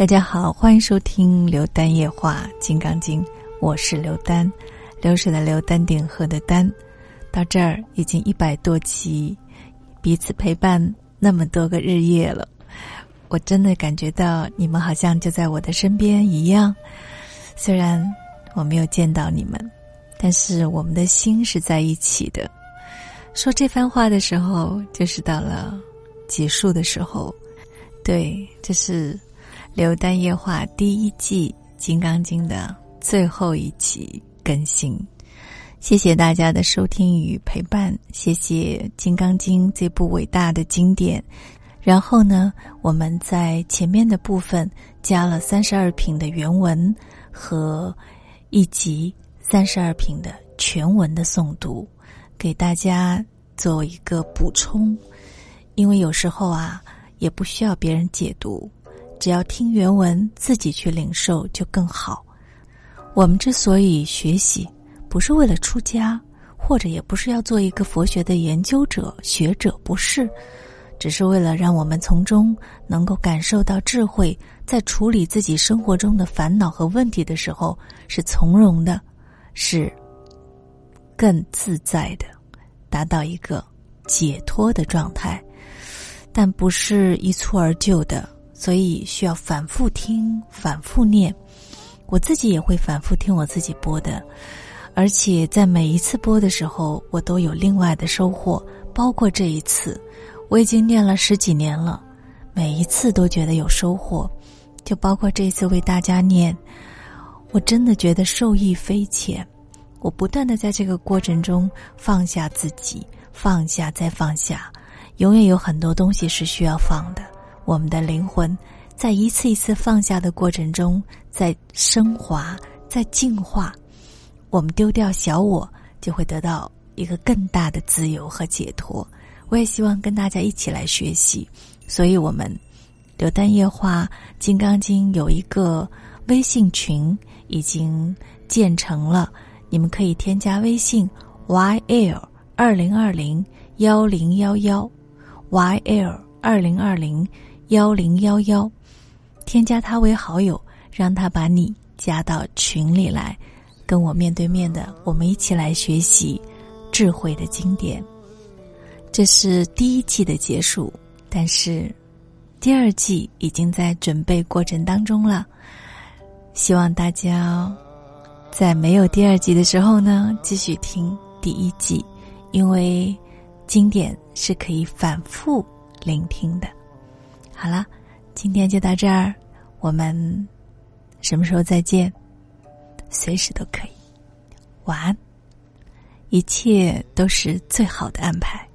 大家好，欢迎收听《刘丹夜话金刚经》，我是刘丹，流水的流，丹顶鹤的丹。到这儿已经一百多期，彼此陪伴那么多个日夜了，我真的感觉到你们好像就在我的身边一样。虽然我没有见到你们，但是我们的心是在一起的。说这番话的时候，就是到了结束的时候。对，这是。《刘丹夜话》第一季《金刚经》的最后一期更新，谢谢大家的收听与陪伴，谢谢《金刚经》这部伟大的经典。然后呢，我们在前面的部分加了三十二品的原文和一集三十二品的全文的诵读，给大家做一个补充。因为有时候啊，也不需要别人解读。只要听原文，自己去领受就更好。我们之所以学习，不是为了出家，或者也不是要做一个佛学的研究者、学者，不是，只是为了让我们从中能够感受到智慧，在处理自己生活中的烦恼和问题的时候，是从容的，是更自在的，达到一个解脱的状态，但不是一蹴而就的。所以需要反复听、反复念，我自己也会反复听我自己播的，而且在每一次播的时候，我都有另外的收获。包括这一次，我已经念了十几年了，每一次都觉得有收获。就包括这次为大家念，我真的觉得受益匪浅。我不断的在这个过程中放下自己，放下再放下，永远有很多东西是需要放的。我们的灵魂在一次一次放下的过程中，在升华，在进化。我们丢掉小我，就会得到一个更大的自由和解脱。我也希望跟大家一起来学习，所以我们刘丹夜话金刚经有一个微信群已经建成了，你们可以添加微信 yl 二零二零幺零幺幺 yl 二零二零。幺零幺幺，添加他为好友，让他把你加到群里来，跟我面对面的，我们一起来学习智慧的经典。这是第一季的结束，但是第二季已经在准备过程当中了。希望大家在没有第二季的时候呢，继续听第一季，因为经典是可以反复聆听的。好了，今天就到这儿，我们什么时候再见？随时都可以。晚安，一切都是最好的安排。